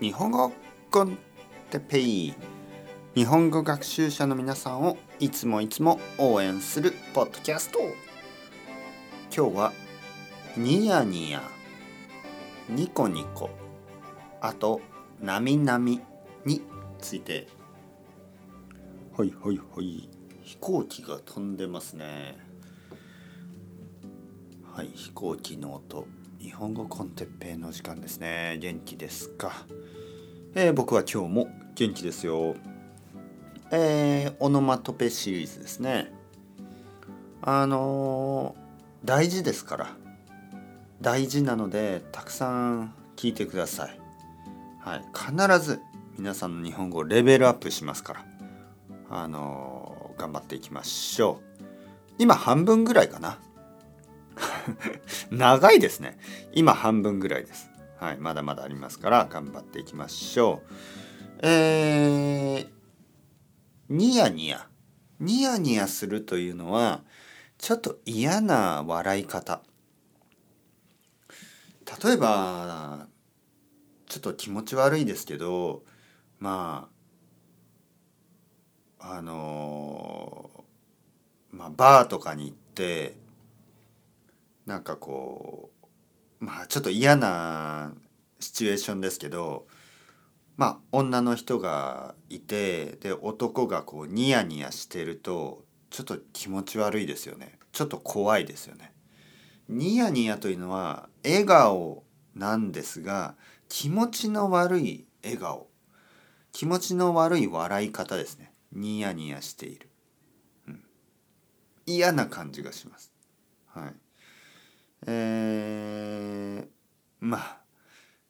日本語コンテペイ日本語学習者の皆さんをいつもいつも応援するポッドキャスト。今日はニヤニヤニコニコ。あとなみなみについて。はいはいはい。飛行機が飛んでますね。はい飛行機の音。日本語コンテッペイの時間ですね。元気ですか、えー、僕は今日も元気ですよ。えー、オノマトペシリーズですね。あのー、大事ですから。大事なのでたくさん聞いてください。はい。必ず皆さんの日本語をレベルアップしますから。あのー、頑張っていきましょう。今半分ぐらいかな。長いですね。今半分ぐらいです。はい、まだまだありますから頑張っていきましょう。えー、ニヤニヤ。ニヤニヤするというのは、ちょっと嫌な笑い方。例えば、ちょっと気持ち悪いですけど、まあ、あのまあ、バーとかに行って、なんかこうまあちょっと嫌なシチュエーションですけどまあ女の人がいてで男がこうニヤニヤしてるとちょっと気持ち悪いですよね。ちょっと怖いですよね。ニヤニヤというのは笑顔なんですが気持ちの悪い笑顔。気持ちの悪い笑い方ですね。ニヤニヤしている、うん、嫌な感じがします。はい。えー、まあ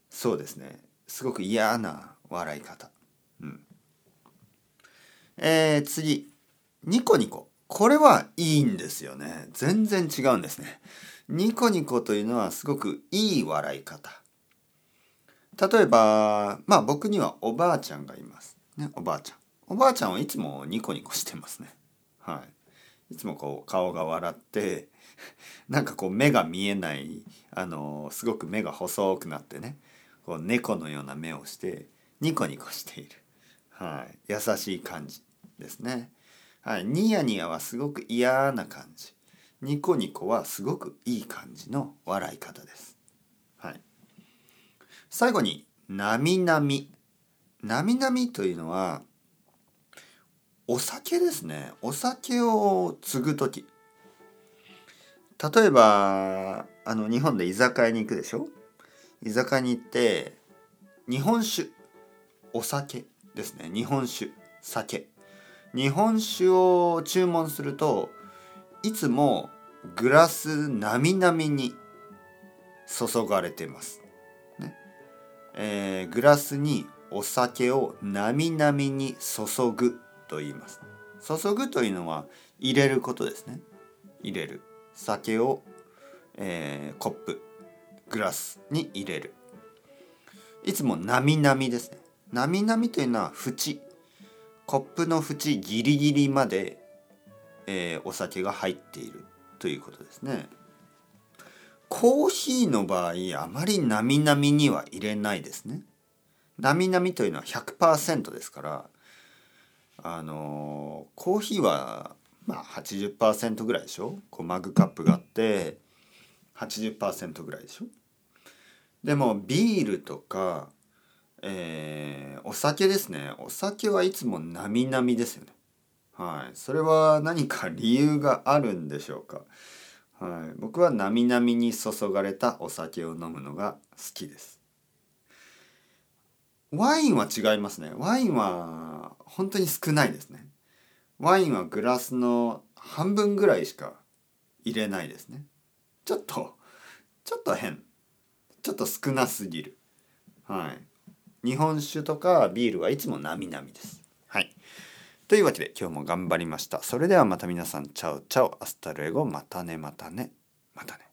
そうですねすごく嫌な笑い方。うん、えー、次ニコニコこれはいいんですよね全然違うんですね。ニコニコというのはすごくいい笑い方。例えばまあ僕にはおばあちゃんがいます。ねおばあちゃん。おばあちゃんはいつもニコニコしてますね。はい。いつもこう顔が笑って なんかこう目が見えないあのすごく目が細くなってねこう猫のような目をしてニコニコしている、はい、優しい感じですね、はい、ニヤニヤはすごく嫌な感じ。ニコニコはすごくいい感じの笑い方です、はい、最後に「なみなみ」なみなみというのはお酒ですね。お酒を継ぐ時。例えばあの日本で居酒屋に行くでしょ？居酒屋に行って日本酒。お酒ですね。日本酒。酒。日本酒を注文するといつもグラスなみなみに注がれてます、ね。えー、グラスにお酒をなみなみに注ぐ。と言います。注ぐというのは入れることですね。入れる。酒を、えー、コップグラスに入れる。いつもなみなみですね。なみなみというのは縁。コップの縁ギリギリまで、えー、お酒が入っている。ということですね。コーヒーの場合あまりなみなみには入れないですね。なみなみというのは100%ですからあの、コーヒーはまあ80%ぐらいでしょ？こうマグカップがあって80%ぐらいでしょ？でもビールとか、えー、お酒ですね。お酒はいつもなみなみですよね。はい。それは何か理由があるんでしょうか？はい。僕はなみなみに注がれたお酒を飲むのが好きです。ワインは違いますね。ワインは本当に少ないですね。ワインはグラスの半分ぐらいしか入れないですね。ちょっとちょっと変。ちょっと少なすぎる。はい。日本酒とかビールはいつもなみなみです。はい。というわけで今日も頑張りました。それではまた皆さん chao chao hasta luego。またねまたね。またね。